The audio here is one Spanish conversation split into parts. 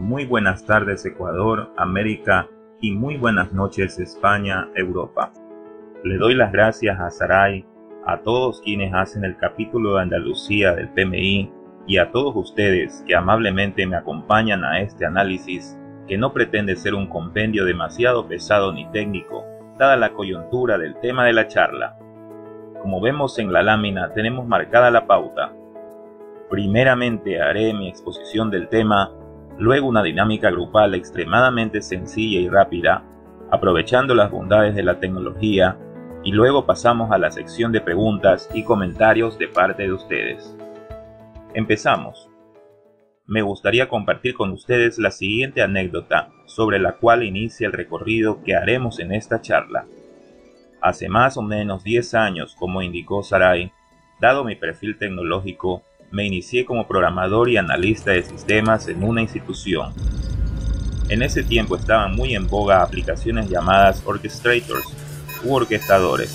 Muy buenas tardes Ecuador, América y muy buenas noches España, Europa. Le doy las gracias a Saray, a todos quienes hacen el capítulo de Andalucía del PMI y a todos ustedes que amablemente me acompañan a este análisis que no pretende ser un compendio demasiado pesado ni técnico, dada la coyuntura del tema de la charla. Como vemos en la lámina tenemos marcada la pauta. Primeramente haré mi exposición del tema luego una dinámica grupal extremadamente sencilla y rápida, aprovechando las bondades de la tecnología, y luego pasamos a la sección de preguntas y comentarios de parte de ustedes. Empezamos. Me gustaría compartir con ustedes la siguiente anécdota sobre la cual inicia el recorrido que haremos en esta charla. Hace más o menos 10 años, como indicó Sarai, dado mi perfil tecnológico, me inicié como programador y analista de sistemas en una institución. En ese tiempo estaban muy en boga aplicaciones llamadas orchestrators u orquestadores,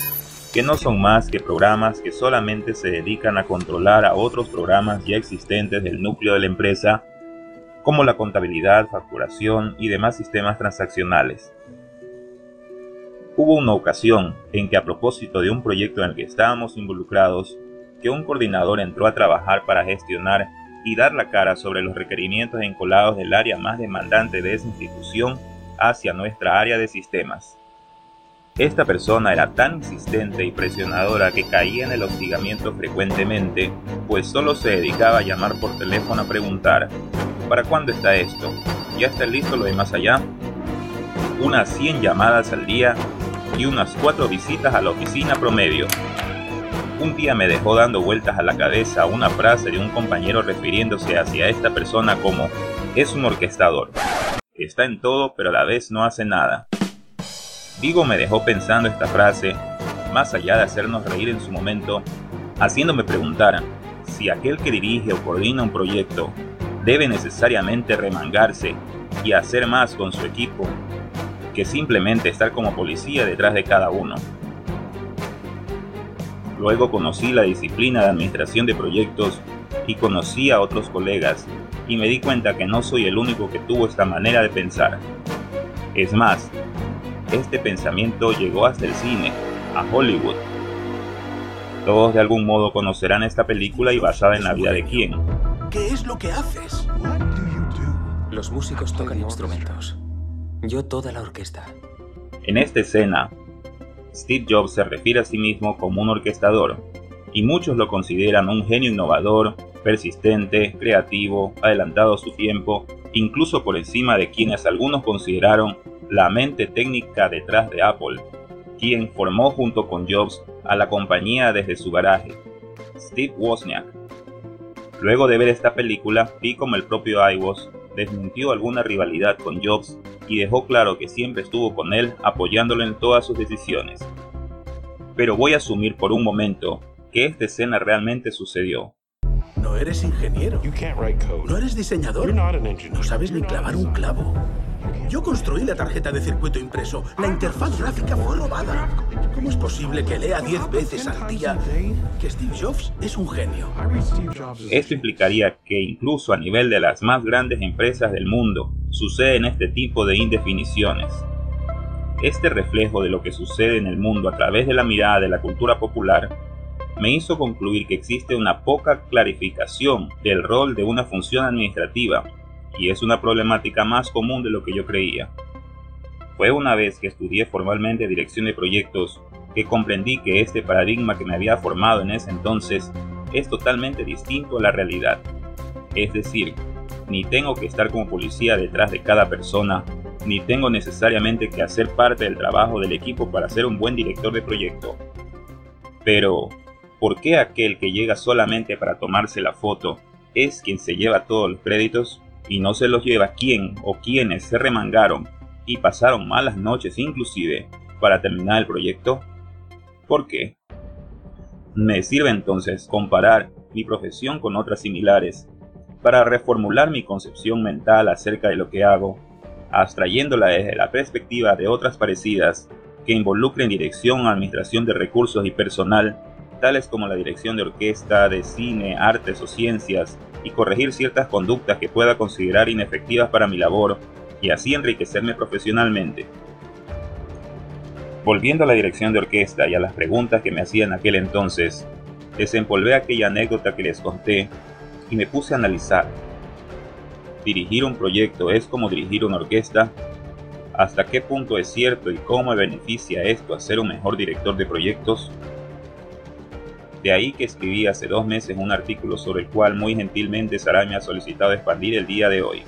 que no son más que programas que solamente se dedican a controlar a otros programas ya existentes del núcleo de la empresa, como la contabilidad, facturación y demás sistemas transaccionales. Hubo una ocasión en que a propósito de un proyecto en el que estábamos involucrados, un coordinador entró a trabajar para gestionar y dar la cara sobre los requerimientos encolados del área más demandante de esa institución hacia nuestra área de sistemas. Esta persona era tan insistente y presionadora que caía en el hostigamiento frecuentemente, pues solo se dedicaba a llamar por teléfono a preguntar, ¿para cuándo está esto? ¿Ya está listo lo de más allá? Unas 100 llamadas al día y unas 4 visitas a la oficina promedio, un día me dejó dando vueltas a la cabeza una frase de un compañero refiriéndose hacia esta persona como es un orquestador. Está en todo pero a la vez no hace nada. Digo me dejó pensando esta frase, más allá de hacernos reír en su momento, haciéndome preguntar si aquel que dirige o coordina un proyecto debe necesariamente remangarse y hacer más con su equipo que simplemente estar como policía detrás de cada uno. Luego conocí la disciplina de administración de proyectos y conocí a otros colegas y me di cuenta que no soy el único que tuvo esta manera de pensar. Es más, este pensamiento llegó hasta el cine, a Hollywood. Todos de algún modo conocerán esta película y basada en la vida de quién. ¿Qué es lo que haces? Los músicos tocan instrumentos. Yo toda la orquesta. En esta escena, Steve Jobs se refiere a sí mismo como un orquestador, y muchos lo consideran un genio innovador, persistente, creativo, adelantado a su tiempo, incluso por encima de quienes algunos consideraron la mente técnica detrás de Apple, quien formó junto con Jobs a la compañía desde su garaje, Steve Wozniak. Luego de ver esta película, vi como el propio iWoz desmintió alguna rivalidad con Jobs y dejó claro que siempre estuvo con él apoyándolo en todas sus decisiones. Pero voy a asumir por un momento que esta escena realmente sucedió. No eres ingeniero. No eres diseñador. No sabes ni clavar un clavo. Yo construí la tarjeta de circuito impreso. La interfaz gráfica fue robada. ¿Cómo es posible que lea 10 veces al día que Steve Jobs es un genio? Esto implicaría que incluso a nivel de las más grandes empresas del mundo suceden este tipo de indefiniciones. Este reflejo de lo que sucede en el mundo a través de la mirada de la cultura popular me hizo concluir que existe una poca clarificación del rol de una función administrativa y es una problemática más común de lo que yo creía. Fue una vez que estudié formalmente dirección de proyectos que comprendí que este paradigma que me había formado en ese entonces es totalmente distinto a la realidad. Es decir, ni tengo que estar como policía detrás de cada persona, ni tengo necesariamente que hacer parte del trabajo del equipo para ser un buen director de proyecto. Pero, ¿por qué aquel que llega solamente para tomarse la foto es quien se lleva todos los créditos? y no se los lleva quien o quienes se remangaron y pasaron malas noches inclusive para terminar el proyecto? ¿Por qué? Me sirve entonces comparar mi profesión con otras similares para reformular mi concepción mental acerca de lo que hago, abstrayéndola desde la perspectiva de otras parecidas que involucren dirección, administración de recursos y personal, tales como la dirección de orquesta, de cine, artes o ciencias, y corregir ciertas conductas que pueda considerar inefectivas para mi labor y así enriquecerme profesionalmente. Volviendo a la dirección de orquesta y a las preguntas que me hacían aquel entonces, desempolvé aquella anécdota que les conté y me puse a analizar. ¿Dirigir un proyecto es como dirigir una orquesta? ¿Hasta qué punto es cierto y cómo me beneficia esto a ser un mejor director de proyectos? De ahí que escribí hace dos meses un artículo sobre el cual muy gentilmente Sara me ha solicitado expandir el día de hoy.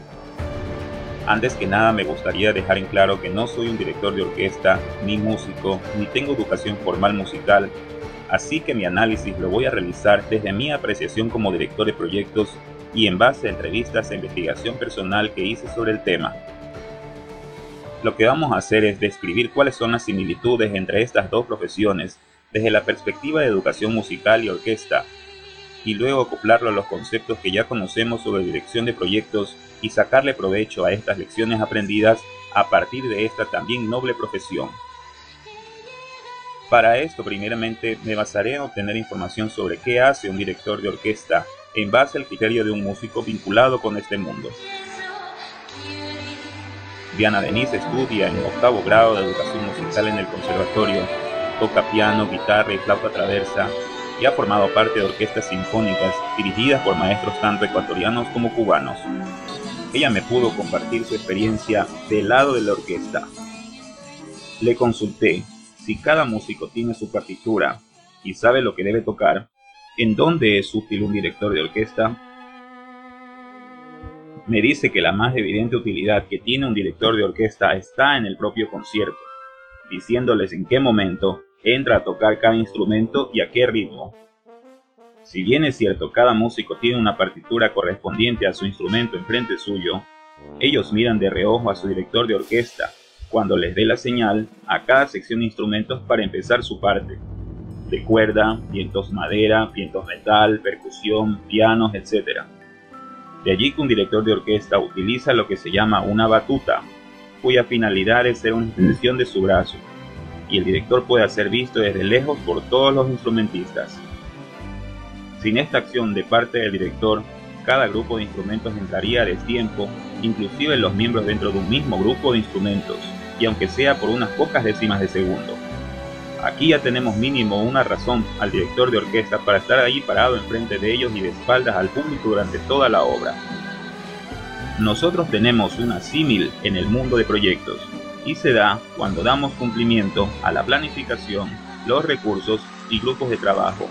Antes que nada me gustaría dejar en claro que no soy un director de orquesta, ni músico, ni tengo educación formal musical, así que mi análisis lo voy a realizar desde mi apreciación como director de proyectos y en base a entrevistas e investigación personal que hice sobre el tema. Lo que vamos a hacer es describir cuáles son las similitudes entre estas dos profesiones desde la perspectiva de educación musical y orquesta, y luego acoplarlo a los conceptos que ya conocemos sobre dirección de proyectos y sacarle provecho a estas lecciones aprendidas a partir de esta también noble profesión. Para esto, primeramente, me basaré en obtener información sobre qué hace un director de orquesta en base al criterio de un músico vinculado con este mundo. Diana Denise estudia en octavo grado de educación musical en el conservatorio toca piano, guitarra y flauta traversa y ha formado parte de orquestas sinfónicas dirigidas por maestros tanto ecuatorianos como cubanos. Ella me pudo compartir su experiencia del lado de la orquesta. Le consulté si cada músico tiene su partitura y sabe lo que debe tocar, en dónde es útil un director de orquesta. Me dice que la más evidente utilidad que tiene un director de orquesta está en el propio concierto, diciéndoles en qué momento entra a tocar cada instrumento y a qué ritmo. Si bien es cierto, cada músico tiene una partitura correspondiente a su instrumento enfrente suyo, ellos miran de reojo a su director de orquesta cuando les dé la señal a cada sección de instrumentos para empezar su parte. De cuerda, vientos madera, vientos metal, percusión, pianos, etc. De allí que un director de orquesta utiliza lo que se llama una batuta, cuya finalidad es ser una extensión de su brazo, y el director puede ser visto desde lejos por todos los instrumentistas. Sin esta acción de parte del director, cada grupo de instrumentos entraría a destiempo, inclusive los miembros dentro de un mismo grupo de instrumentos, y aunque sea por unas pocas décimas de segundo. Aquí ya tenemos mínimo una razón al director de orquesta para estar ahí parado enfrente de ellos y de espaldas al público durante toda la obra. Nosotros tenemos una símil en el mundo de proyectos, y se da cuando damos cumplimiento a la planificación, los recursos y grupos de trabajo,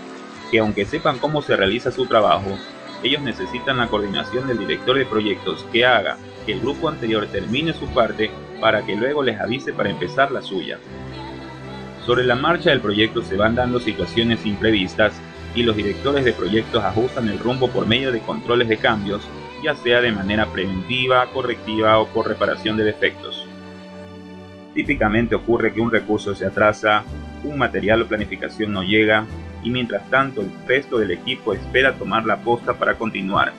que aunque sepan cómo se realiza su trabajo, ellos necesitan la coordinación del director de proyectos que haga que el grupo anterior termine su parte para que luego les avise para empezar la suya. Sobre la marcha del proyecto se van dando situaciones imprevistas y los directores de proyectos ajustan el rumbo por medio de controles de cambios, ya sea de manera preventiva, correctiva o por reparación de defectos. Típicamente ocurre que un recurso se atrasa, un material o planificación no llega y mientras tanto el resto del equipo espera tomar la posta para continuar.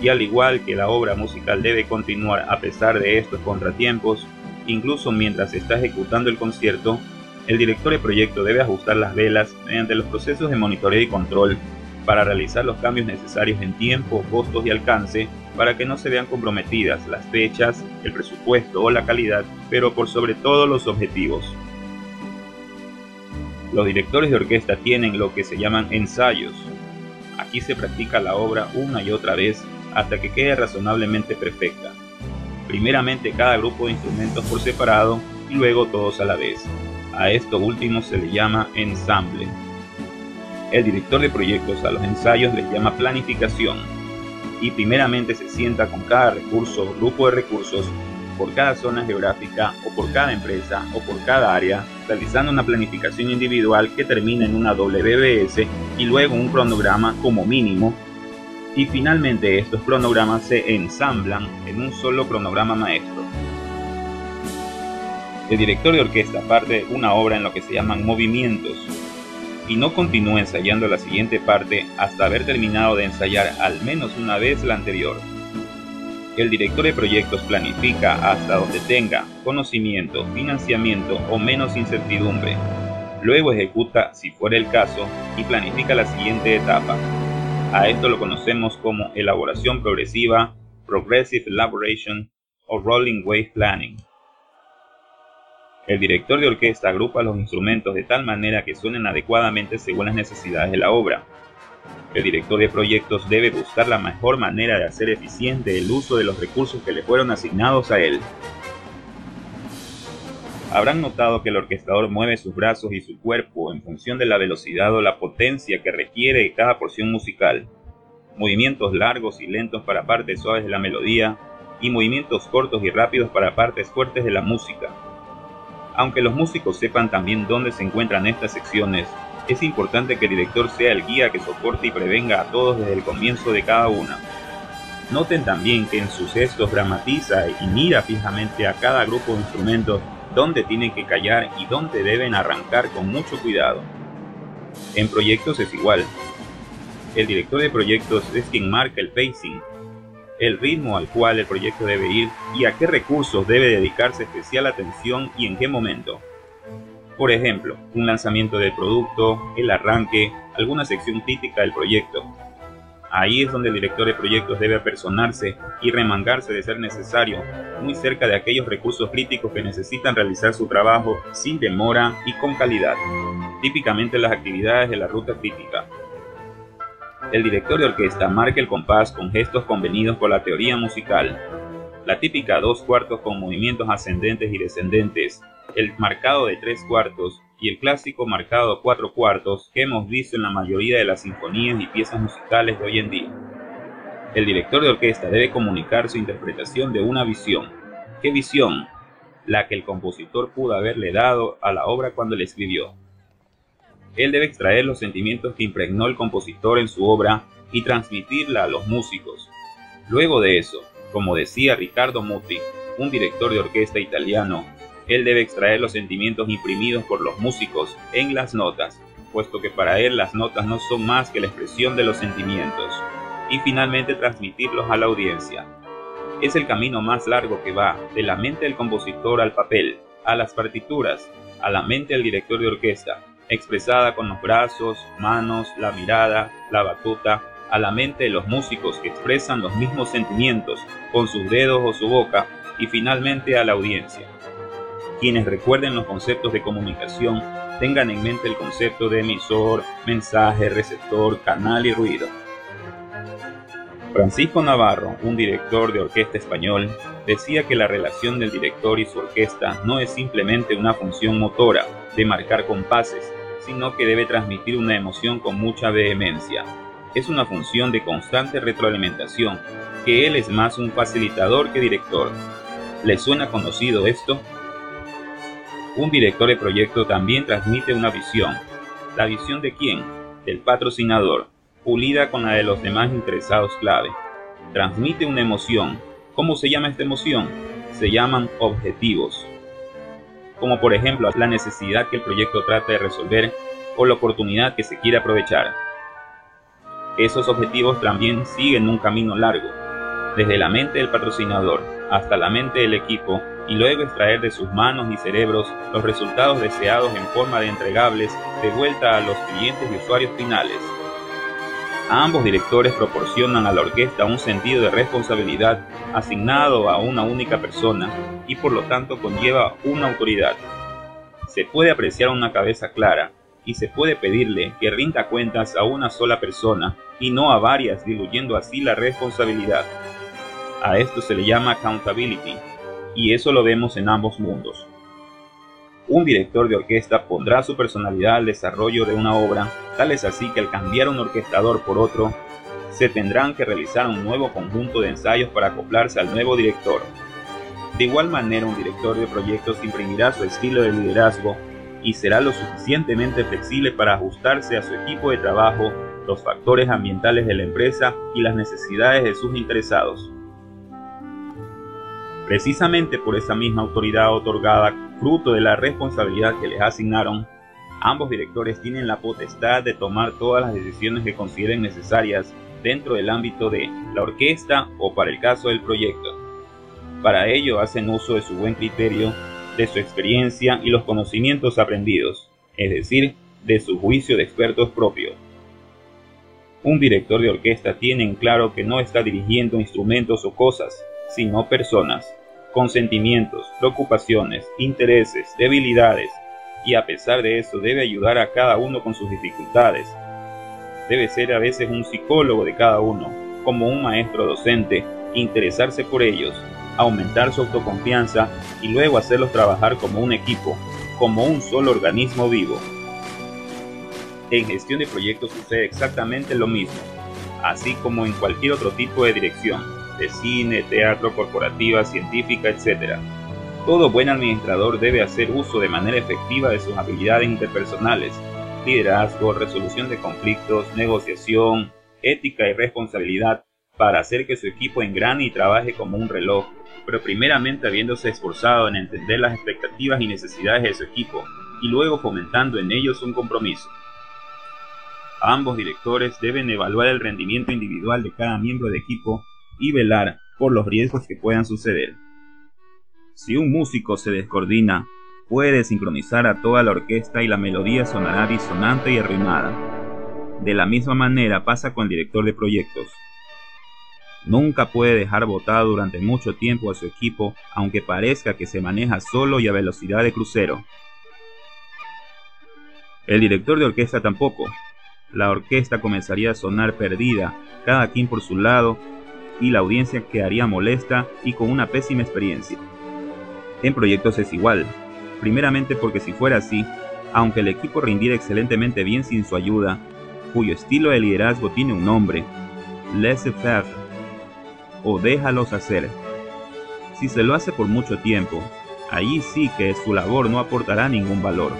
Y al igual que la obra musical debe continuar a pesar de estos contratiempos, incluso mientras se está ejecutando el concierto, el director de proyecto debe ajustar las velas mediante los procesos de monitoreo y control para realizar los cambios necesarios en tiempo, costos y alcance para que no se vean comprometidas las fechas, el presupuesto o la calidad, pero por sobre todo los objetivos. Los directores de orquesta tienen lo que se llaman ensayos. Aquí se practica la obra una y otra vez hasta que quede razonablemente perfecta. Primeramente cada grupo de instrumentos por separado y luego todos a la vez. A esto último se le llama ensamble. El director de proyectos a los ensayos les llama planificación y primeramente se sienta con cada recurso o grupo de recursos por cada zona geográfica o por cada empresa o por cada área, realizando una planificación individual que termina en una WBS y luego un cronograma como mínimo. Y finalmente estos cronogramas se ensamblan en un solo cronograma maestro. El director de orquesta parte una obra en lo que se llaman movimientos, y no continúa ensayando la siguiente parte hasta haber terminado de ensayar al menos una vez la anterior. El director de proyectos planifica hasta donde tenga conocimiento, financiamiento o menos incertidumbre. Luego ejecuta, si fuera el caso, y planifica la siguiente etapa. A esto lo conocemos como elaboración progresiva, progressive elaboration o rolling wave planning. El director de orquesta agrupa los instrumentos de tal manera que suenen adecuadamente según las necesidades de la obra. El director de proyectos debe buscar la mejor manera de hacer eficiente el uso de los recursos que le fueron asignados a él. Habrán notado que el orquestador mueve sus brazos y su cuerpo en función de la velocidad o la potencia que requiere cada porción musical. Movimientos largos y lentos para partes suaves de la melodía y movimientos cortos y rápidos para partes fuertes de la música. Aunque los músicos sepan también dónde se encuentran estas secciones, es importante que el director sea el guía que soporte y prevenga a todos desde el comienzo de cada una. Noten también que en sus gestos dramatiza y mira fijamente a cada grupo de instrumentos dónde tienen que callar y dónde deben arrancar con mucho cuidado. En proyectos es igual. El director de proyectos es quien marca el pacing, el ritmo al cual el proyecto debe ir y a qué recursos debe dedicarse especial atención y en qué momento. Por ejemplo, un lanzamiento del producto, el arranque, alguna sección crítica del proyecto. Ahí es donde el director de proyectos debe apersonarse y remangarse de ser necesario, muy cerca de aquellos recursos críticos que necesitan realizar su trabajo sin demora y con calidad, típicamente las actividades de la ruta crítica, el director de orquesta marca el compás con gestos convenidos por la teoría musical. La típica dos cuartos con movimientos ascendentes y descendentes, el marcado de tres cuartos y el clásico marcado cuatro cuartos que hemos visto en la mayoría de las sinfonías y piezas musicales de hoy en día. El director de orquesta debe comunicar su interpretación de una visión. ¿Qué visión? La que el compositor pudo haberle dado a la obra cuando la escribió. Él debe extraer los sentimientos que impregnó el compositor en su obra y transmitirla a los músicos. Luego de eso, como decía Riccardo Muti, un director de orquesta italiano, él debe extraer los sentimientos imprimidos por los músicos en las notas, puesto que para él las notas no son más que la expresión de los sentimientos, y finalmente transmitirlos a la audiencia. Es el camino más largo que va de la mente del compositor al papel, a las partituras, a la mente del director de orquesta, expresada con los brazos, manos, la mirada, la batuta, a la mente de los músicos que expresan los mismos sentimientos con sus dedos o su boca y finalmente a la audiencia. Quienes recuerden los conceptos de comunicación tengan en mente el concepto de emisor, mensaje, receptor, canal y ruido. Francisco Navarro, un director de orquesta español, decía que la relación del director y su orquesta no es simplemente una función motora de marcar compases, sino que debe transmitir una emoción con mucha vehemencia. Es una función de constante retroalimentación, que él es más un facilitador que director. ¿Le suena conocido esto? Un director de proyecto también transmite una visión. ¿La visión de quién? Del patrocinador, pulida con la de los demás interesados clave. Transmite una emoción. ¿Cómo se llama esta emoción? Se llaman objetivos como por ejemplo la necesidad que el proyecto trata de resolver o la oportunidad que se quiere aprovechar. Esos objetivos también siguen un camino largo, desde la mente del patrocinador hasta la mente del equipo y luego extraer de sus manos y cerebros los resultados deseados en forma de entregables de vuelta a los clientes y usuarios finales. ambos directores proporcionan a la orquesta un sentido de responsabilidad asignado a una única persona y por lo tanto conlleva una autoridad. Se puede apreciar una cabeza clara y se puede pedirle que rinda cuentas a una sola persona y no a varias, diluyendo así la responsabilidad. A esto se le llama accountability y eso lo vemos en ambos mundos. Un director de orquesta pondrá su personalidad al desarrollo de una obra, tal es así que al cambiar un orquestador por otro, se tendrán que realizar un nuevo conjunto de ensayos para acoplarse al nuevo director. De igual manera, un director de proyectos imprimirá su estilo de liderazgo y será lo suficientemente flexible para ajustarse a su equipo de trabajo, los factores ambientales de la empresa y las necesidades de sus interesados. Precisamente por esa misma autoridad otorgada, fruto de la responsabilidad que les asignaron, ambos directores tienen la potestad de tomar todas las decisiones que consideren necesarias dentro del ámbito de la orquesta o para el caso del proyecto. Para ello hacen uso de su buen criterio, de su experiencia y los conocimientos aprendidos, es decir, de su juicio de expertos propios. Un director de orquesta tiene en claro que no está dirigiendo instrumentos o cosas, sino personas, con sentimientos, preocupaciones, intereses, debilidades, y a pesar de eso debe ayudar a cada uno con sus dificultades. Debe ser a veces un psicólogo de cada uno, como un maestro docente, interesarse por ellos, aumentar su autoconfianza y luego hacerlos trabajar como un equipo, como un solo organismo vivo. En gestión de proyectos sucede exactamente lo mismo, así como en cualquier otro tipo de dirección, de cine, teatro, corporativa, científica, etc. Todo buen administrador debe hacer uso de manera efectiva de sus habilidades interpersonales, liderazgo, resolución de conflictos, negociación, ética y responsabilidad para hacer que su equipo engrane y trabaje como un reloj, pero primeramente habiéndose esforzado en entender las expectativas y necesidades de su equipo y luego fomentando en ellos un compromiso. Ambos directores deben evaluar el rendimiento individual de cada miembro de equipo y velar por los riesgos que puedan suceder. Si un músico se descoordina, puede sincronizar a toda la orquesta y la melodía sonará disonante y arruinada. De la misma manera pasa con el director de proyectos. Nunca puede dejar botado durante mucho tiempo a su equipo, aunque parezca que se maneja solo y a velocidad de crucero. El director de orquesta tampoco, la orquesta comenzaría a sonar perdida, cada quien por su lado, y la audiencia quedaría molesta y con una pésima experiencia. En proyectos es igual, primeramente porque si fuera así, aunque el equipo rindiera excelentemente bien sin su ayuda, cuyo estilo de liderazgo tiene un nombre, laissez-faire, o déjalos hacer. Si se lo hace por mucho tiempo, allí sí que su labor no aportará ningún valor.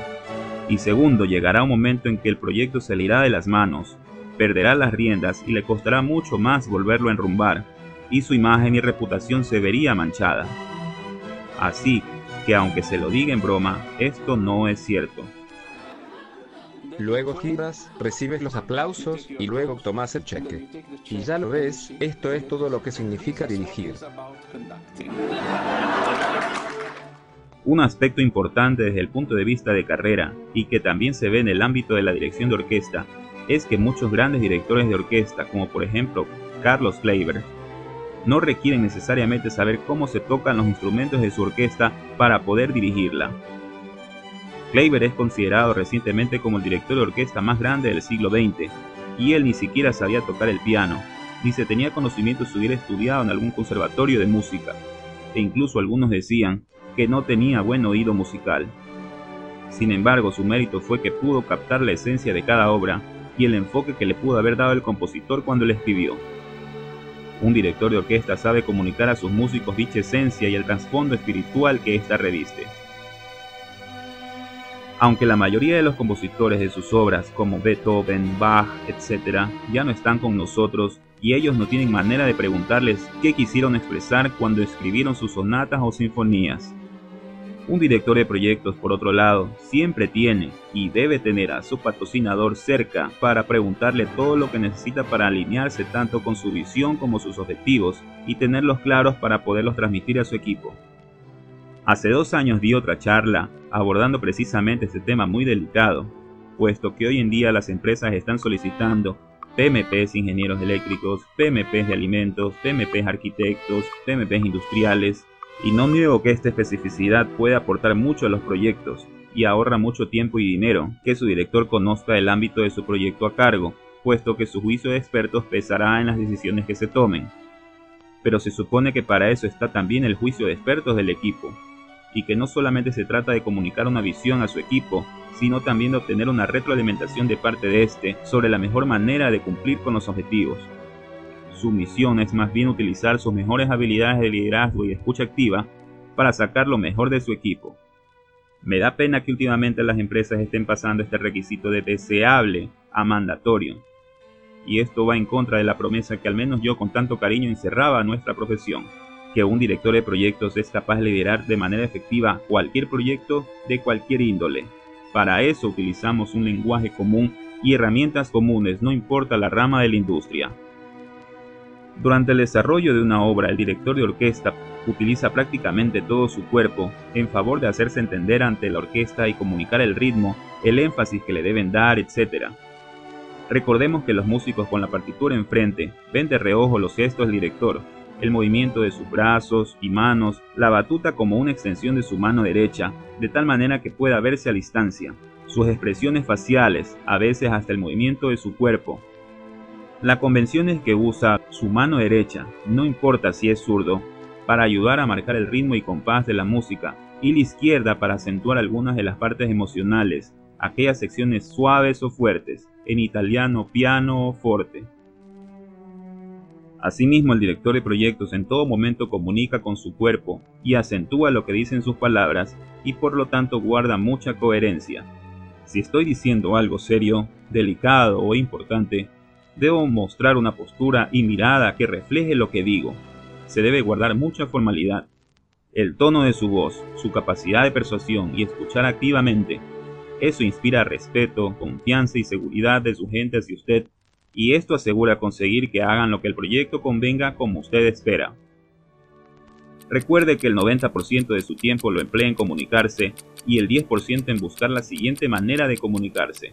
Y segundo, llegará un momento en que el proyecto se de las manos, perderá las riendas y le costará mucho más volverlo a enrumbar, y su imagen y reputación se vería manchada. Así que aunque se lo diga en broma, esto no es cierto. Luego giras, recibes los aplausos y luego tomas el cheque. Y ya lo ves, esto es todo lo que significa dirigir. Un aspecto importante desde el punto de vista de carrera y que también se ve en el ámbito de la dirección de orquesta es que muchos grandes directores de orquesta, como por ejemplo Carlos Kleiber, no requieren necesariamente saber cómo se tocan los instrumentos de su orquesta para poder dirigirla. Kleiber es considerado recientemente como el director de orquesta más grande del siglo XX, y él ni siquiera sabía tocar el piano, ni se tenía conocimiento si hubiera estudiado en algún conservatorio de música, e incluso algunos decían que no tenía buen oído musical. Sin embargo, su mérito fue que pudo captar la esencia de cada obra y el enfoque que le pudo haber dado el compositor cuando la escribió. Un director de orquesta sabe comunicar a sus músicos dicha esencia y el trasfondo espiritual que ésta reviste. Aunque la mayoría de los compositores de sus obras, como Beethoven, Bach, etc., ya no están con nosotros y ellos no tienen manera de preguntarles qué quisieron expresar cuando escribieron sus sonatas o sinfonías. Un director de proyectos, por otro lado, siempre tiene y debe tener a su patrocinador cerca para preguntarle todo lo que necesita para alinearse tanto con su visión como sus objetivos y tenerlos claros para poderlos transmitir a su equipo. Hace dos años di otra charla abordando precisamente este tema muy delicado, puesto que hoy en día las empresas están solicitando PMPs ingenieros eléctricos, PMPs de alimentos, PMPs arquitectos, PMPs industriales, y no niego que esta especificidad puede aportar mucho a los proyectos y ahorra mucho tiempo y dinero que su director conozca el ámbito de su proyecto a cargo, puesto que su juicio de expertos pesará en las decisiones que se tomen. Pero se supone que para eso está también el juicio de expertos del equipo, y que no solamente se trata de comunicar una visión a su equipo, sino también de obtener una retroalimentación de parte de este sobre la mejor manera de cumplir con los objetivos. Su misión es más bien utilizar sus mejores habilidades de liderazgo y escucha activa para sacar lo mejor de su equipo. Me da pena que últimamente las empresas estén pasando este requisito de deseable a mandatorio. Y esto va en contra de la promesa que al menos yo con tanto cariño encerraba nuestra profesión, que un director de proyectos es capaz de liderar de manera efectiva cualquier proyecto de cualquier índole. Para eso utilizamos un lenguaje común y herramientas comunes, no importa la rama de la industria. Durante el desarrollo de una obra, el director de orquesta utiliza prácticamente todo su cuerpo en favor de hacerse entender ante la orquesta y comunicar el ritmo, el énfasis que le deben dar, etc. Recordemos que los músicos con la partitura enfrente ven de reojo los gestos del director, el movimiento de sus brazos y manos, la batuta como una extensión de su mano derecha, de tal manera que pueda verse a distancia, sus expresiones faciales, a veces hasta el movimiento de su cuerpo. La convención es que usa su mano derecha, no importa si es zurdo, para ayudar a marcar el ritmo y compás de la música, y la izquierda para acentuar algunas de las partes emocionales, aquellas secciones suaves o fuertes, en italiano piano o forte. Asimismo, el director de proyectos en todo momento comunica con su cuerpo y acentúa lo que dicen sus palabras y por lo tanto guarda mucha coherencia. Si estoy diciendo algo serio, delicado o importante, debo mostrar una postura y mirada que refleje lo que digo. Se debe guardar mucha formalidad. El tono de su voz, su capacidad de persuasión y escuchar activamente, eso inspira respeto, confianza y seguridad de su gente hacia usted y esto asegura conseguir que hagan lo que el proyecto convenga como usted espera. Recuerde que el 90% de su tiempo lo emplea en comunicarse y el 10% en buscar la siguiente manera de comunicarse.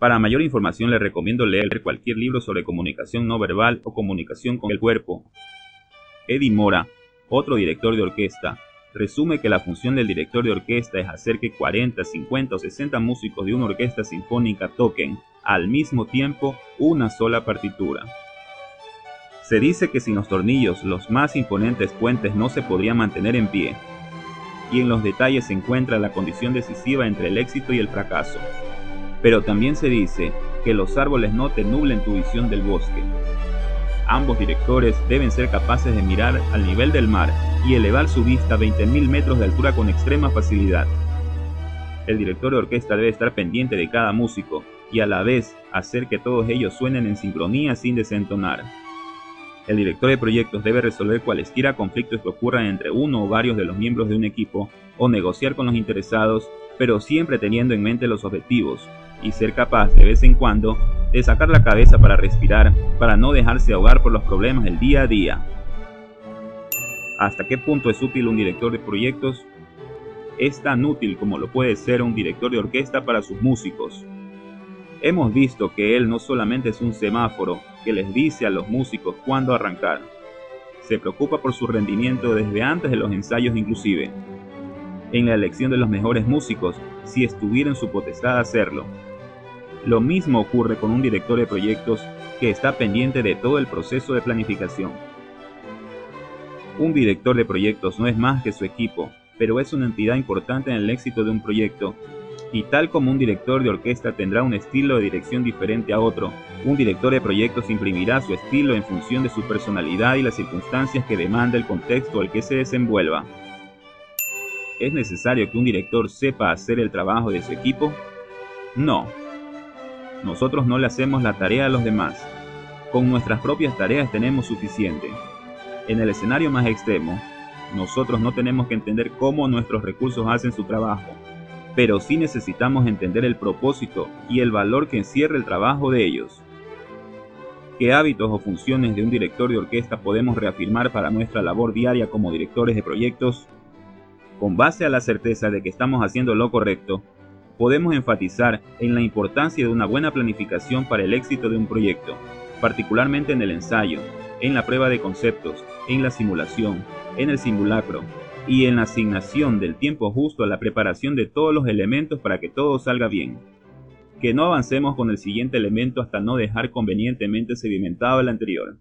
Para mayor información le recomiendo leer cualquier libro sobre comunicación no verbal o comunicación con el cuerpo. Eddie Mora, otro director de orquesta, resume que la función del director de orquesta es hacer que 40, 50 o 60 músicos de una orquesta sinfónica toquen al mismo tiempo una sola partitura. Se dice que sin los tornillos los más imponentes puentes no se podrían mantener en pie, y en los detalles se encuentra la condición decisiva entre el éxito y el fracaso. Pero también se dice que los árboles no te nublen tu visión del bosque. Ambos directores deben ser capaces de mirar al nivel del mar y elevar su vista a 20.000 metros de altura con extrema facilidad. El director de orquesta debe estar pendiente de cada músico y a la vez hacer que todos ellos suenen en sincronía sin desentonar. El director de proyectos debe resolver cualesquiera conflictos que ocurran entre uno o varios de los miembros de un equipo o negociar con los interesados, pero siempre teniendo en mente los objetivos y ser capaz de vez en cuando de sacar la cabeza para respirar, para no dejarse ahogar por los problemas del día a día. ¿Hasta qué punto es útil un director de proyectos? Es tan útil como lo puede ser un director de orquesta para sus músicos. Hemos visto que él no solamente es un semáforo que les dice a los músicos cuándo arrancar, se preocupa por su rendimiento desde antes de los ensayos inclusive, en la elección de los mejores músicos si estuviera en su potestad hacerlo. Lo mismo ocurre con un director de proyectos que está pendiente de todo el proceso de planificación. Un director de proyectos no es más que su equipo, pero es una entidad importante en el éxito de un proyecto y tal como un director de orquesta tendrá un estilo de dirección diferente a otro, un director de proyectos imprimirá su estilo en función de su personalidad y las circunstancias que demanda el contexto al que se desenvuelva. ¿Es necesario que un director sepa hacer el trabajo de su equipo? No. Nosotros no le hacemos la tarea a los demás. Con nuestras propias tareas tenemos suficiente. En el escenario más extremo, nosotros no tenemos que entender cómo nuestros recursos hacen su trabajo, pero sí necesitamos entender el propósito y el valor que encierra el trabajo de ellos. ¿Qué hábitos o funciones de un director de orquesta podemos reafirmar para nuestra labor diaria como directores de proyectos? Con base a la certeza de que estamos haciendo lo correcto, podemos enfatizar en la importancia de una buena planificación para el éxito de un proyecto, particularmente en el ensayo, en la prueba de conceptos, en la simulación, en el simulacro, y en la asignación del tiempo justo a la preparación de todos los elementos para que todo salga bien. Que no avancemos con el siguiente elemento hasta no dejar convenientemente sedimentado el anterior.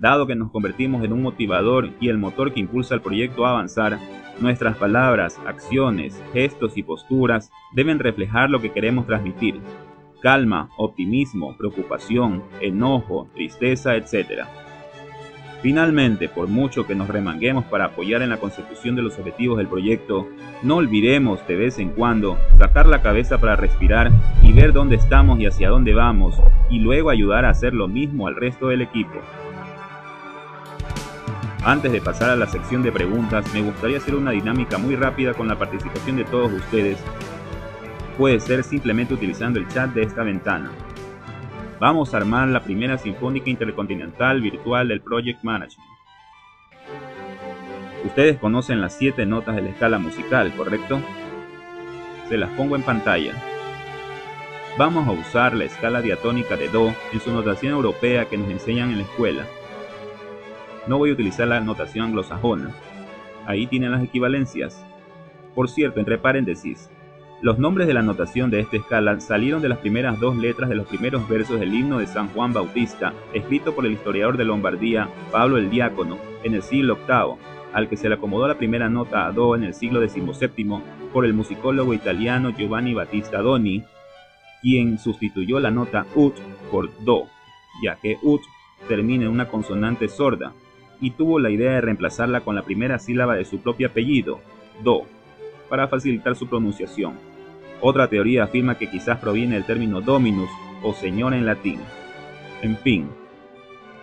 Dado que nos convertimos en un motivador y el motor que impulsa al proyecto a avanzar, nuestras palabras, acciones, gestos y posturas deben reflejar lo que queremos transmitir. Calma, optimismo, preocupación, enojo, tristeza, etc. Finalmente, por mucho que nos remanguemos para apoyar en la consecución de los objetivos del proyecto, no olvidemos de vez en cuando sacar la cabeza para respirar y ver dónde estamos y hacia dónde vamos, y luego ayudar a hacer lo mismo al resto del equipo. Antes de pasar a la sección de preguntas, me gustaría hacer una dinámica muy rápida con la participación de todos ustedes. Puede ser simplemente utilizando el chat de esta ventana. Vamos a armar la primera Sinfónica Intercontinental Virtual del Project Management. Ustedes conocen las siete notas de la escala musical, ¿correcto? Se las pongo en pantalla. vamos a usar la escala diatónica de Do en su notación europea que nos enseñan en la escuela. No voy a utilizar la notación anglosajona. Ahí tienen las equivalencias. Por cierto, entre paréntesis, los nombres de la notación de esta escala salieron de las primeras dos letras de los primeros versos del himno de San Juan Bautista, escrito por el historiador de Lombardía, Pablo el Diácono, en el siglo VIII, al que se le acomodó la primera nota a Do en el siglo XVII por el musicólogo italiano Giovanni Battista Doni, quien sustituyó la nota ut por do, ya que ut termina en una consonante sorda, y tuvo la idea de reemplazarla con la primera sílaba de su propio apellido, do, para facilitar su pronunciación. Otra teoría afirma que quizás proviene del término dominus o señor en latín. En fin,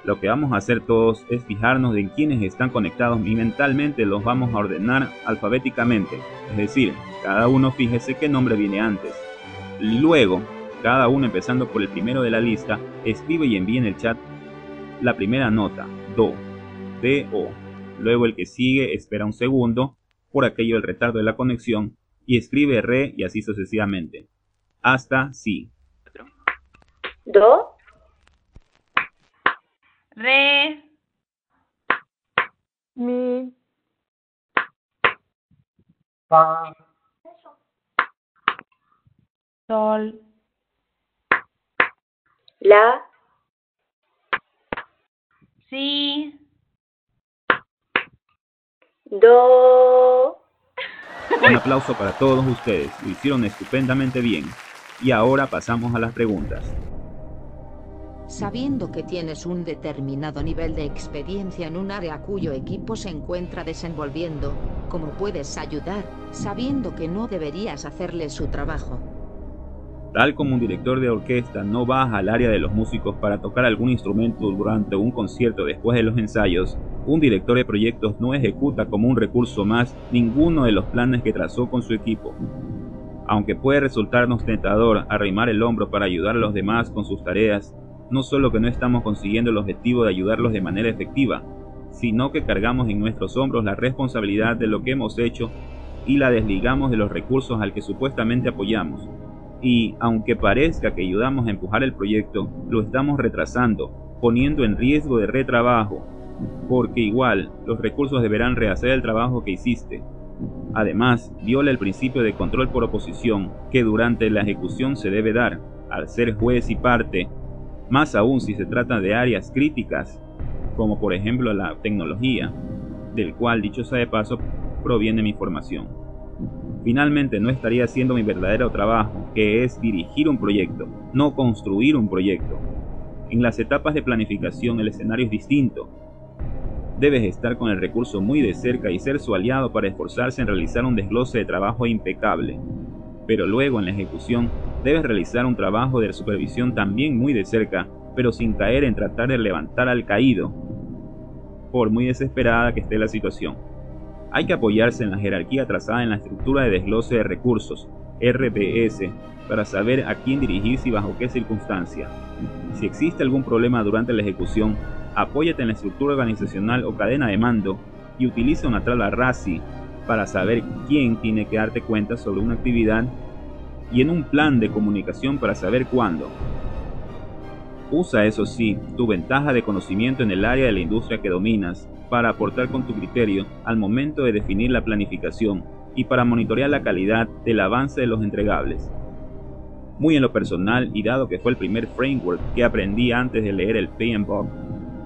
lo que vamos a hacer todos es fijarnos en quiénes están conectados y mentalmente los vamos a ordenar alfabéticamente, es decir, cada uno fíjese qué nombre viene antes. Luego, cada uno empezando por el primero de la lista, escribe y envíe en el chat la primera nota, do, do. Luego el que sigue espera un segundo, por aquello del retardo de la conexión, y escribe re y así sucesivamente. Hasta si. Do. Re. Mi. Fa. Sol. La. Si. Do. Un aplauso para todos ustedes, lo hicieron estupendamente bien. Y ahora pasamos a las preguntas. Sabiendo que tienes un determinado nivel de experiencia en un área cuyo equipo se encuentra desenvolviendo, ¿cómo puedes ayudar, sabiendo que no deberías hacerle su trabajo? Tal como un director de orquesta no baja al área de los músicos para tocar algún instrumento durante un concierto después de los ensayos, un director de proyectos no ejecuta como un recurso más ninguno de los planes que trazó con su equipo. Aunque puede resultarnos tentador arrimar el hombro para ayudar a los demás con sus tareas, no solo que no estamos consiguiendo el objetivo de ayudarlos de manera efectiva, sino que cargamos en nuestros hombros la responsabilidad de lo que hemos hecho y la desligamos de los recursos al que supuestamente apoyamos. Y aunque parezca que ayudamos a empujar el proyecto, lo estamos retrasando, poniendo en riesgo de retrabajo, porque igual los recursos deberán rehacer el trabajo que hiciste. Además, viola el principio de control por oposición que durante la ejecución se debe dar, al ser juez y parte, más aún si se trata de áreas críticas, como por ejemplo la tecnología, del cual dicho sea de paso proviene mi formación. Finalmente no estaría haciendo mi verdadero trabajo, que es dirigir un proyecto, no construir un proyecto. En las etapas de planificación el escenario es distinto, Debes estar con el recurso muy de cerca y ser su aliado para esforzarse en realizar un desglose de trabajo impecable. Pero luego en la ejecución debes realizar un trabajo de supervisión también muy de cerca, pero sin caer en tratar de levantar al caído, por muy desesperada que esté la situación. Hay que apoyarse en la jerarquía trazada en la estructura de desglose de recursos, RBS, para saber a quién dirigirse y bajo qué circunstancia. Si existe algún problema durante la ejecución, apóyate en la estructura organizacional o cadena de mando y utiliza una tabla RASI para saber quién tiene que darte cuenta sobre una actividad y en un plan de comunicación para saber cuándo. Usa eso sí, tu ventaja de conocimiento en el área de la industria que dominas para aportar con tu criterio al momento de definir la planificación y para monitorear la calidad del avance de los entregables. Muy en lo personal y dado que fue el primer framework que aprendí antes de leer el PMBOK,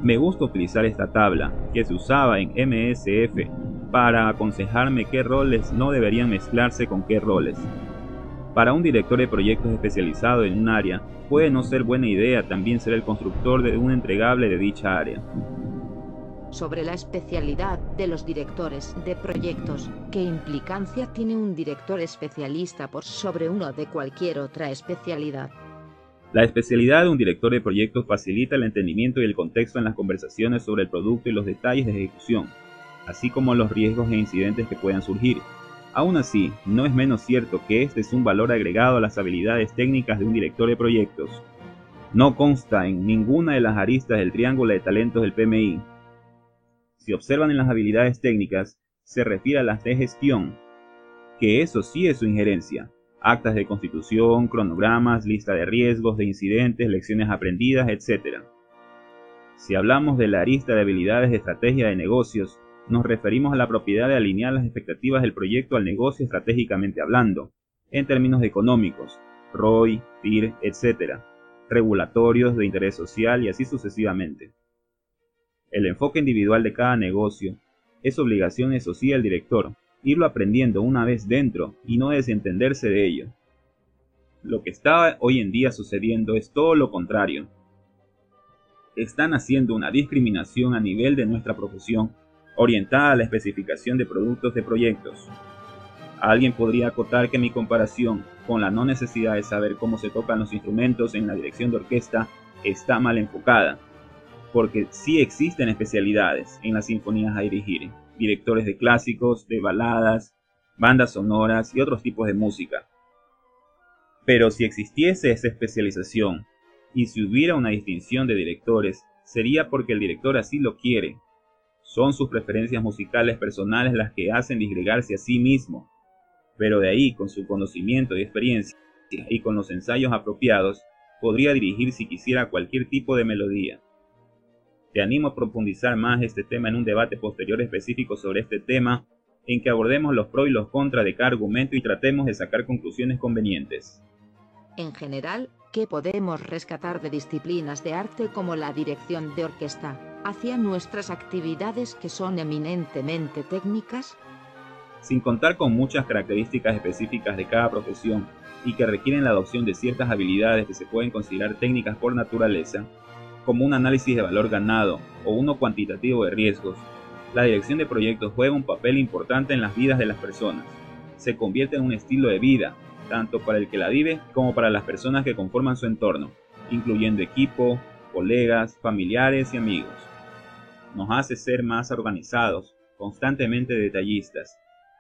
me gusta utilizar esta tabla, que se usaba en MSF, para aconsejarme qué roles no deberían mezclarse con qué roles. Para un director de proyectos especializado en un área, puede no ser buena idea también ser el constructor de un entregable de dicha área. Sobre la especialidad de los directores de proyectos, ¿qué implicancia tiene un director especialista por sobre uno de cualquier otra especialidad? La especialidad de un director de proyectos facilita el entendimiento y el contexto en las conversaciones sobre el producto y los detalles de ejecución, así como los riesgos e incidentes que puedan surgir. Aún así, no es menos cierto que este es un valor agregado a las habilidades técnicas de un director de proyectos. No consta en ninguna de las aristas del triángulo de talentos del PMI. Si observan en las habilidades técnicas, se refiere a las de gestión, que eso sí es su injerencia, actas de constitución, cronogramas, lista de riesgos, de incidentes, lecciones aprendidas, etc. Si hablamos de la arista de habilidades de estrategia de negocios, nos referimos a la propiedad de alinear las expectativas del proyecto al negocio estratégicamente hablando, en términos económicos, ROI, TIR, etc., regulatorios, de interés social y así sucesivamente. El enfoque individual de cada negocio es obligación, eso sí, del director, irlo aprendiendo una vez dentro y no desentenderse de ello. Lo que está hoy en día sucediendo es todo lo contrario. Están haciendo una discriminación a nivel de nuestra profesión orientada a la especificación de productos de proyectos. Alguien podría acotar que mi comparación con la no necesidad de saber cómo se tocan los instrumentos en la dirección de orquesta está mal enfocada, porque sí existen especialidades en las sinfonías a dirigir, directores de clásicos, de baladas, bandas sonoras y otros tipos de música. Pero si existiese esa especialización y si hubiera una distinción de directores, sería porque el director así lo quiere. Son sus preferencias musicales personales las que hacen disgregarse a sí mismo. Pero de ahí, con su conocimiento y experiencia, y con los ensayos apropiados, podría dirigir si quisiera cualquier tipo de melodía. Te animo a profundizar más este tema en un debate posterior específico sobre este tema, en que abordemos los pros y los contras de cada argumento y tratemos de sacar conclusiones convenientes. En general, ¿qué podemos rescatar de disciplinas de arte como la dirección de orquesta, hacia nuestras actividades que son eminentemente técnicas? Sin contar con muchas características específicas de cada profesión y que requieren la adopción de ciertas habilidades que se pueden considerar técnicas por naturaleza, como un análisis de valor ganado o uno cuantitativo de riesgos, la dirección de proyectos juega un papel importante en las vidas de las personas. Se convierte en un estilo de vida, tanto para el que la vive como para las personas que conforman su entorno, incluyendo equipo, colegas, familiares y amigos. Nos hace ser más organizados, constantemente detallistas.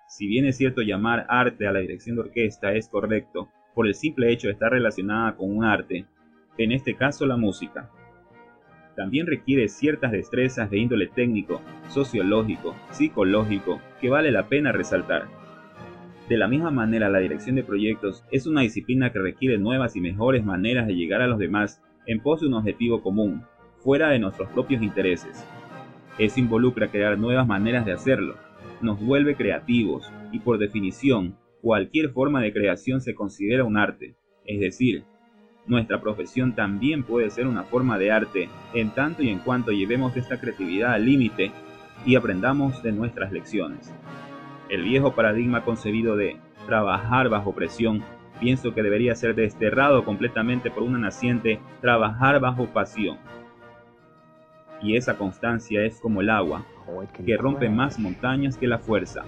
Si bien es cierto llamar arte a la dirección de orquesta es correcto, por el simple hecho de estar relacionada con un arte, en este caso la música, también requiere ciertas destrezas de índole técnico, sociológico, psicológico, que vale la pena resaltar. De la misma manera, la dirección de proyectos es una disciplina que requiere nuevas y mejores maneras de llegar a los demás en pos de un objetivo común, fuera de nuestros propios intereses. Eso involucra crear nuevas maneras de hacerlo, nos vuelve creativos y por definición, cualquier forma de creación se considera un arte, es decir, nuestra profesión también puede ser una forma de arte, en tanto y en cuanto llevemos esta creatividad al límite y aprendamos de nuestras lecciones. El viejo paradigma concebido de trabajar bajo presión pienso que debería ser desterrado completamente por una naciente trabajar bajo pasión. Y esa constancia es como el agua, que rompe más montañas que la fuerza.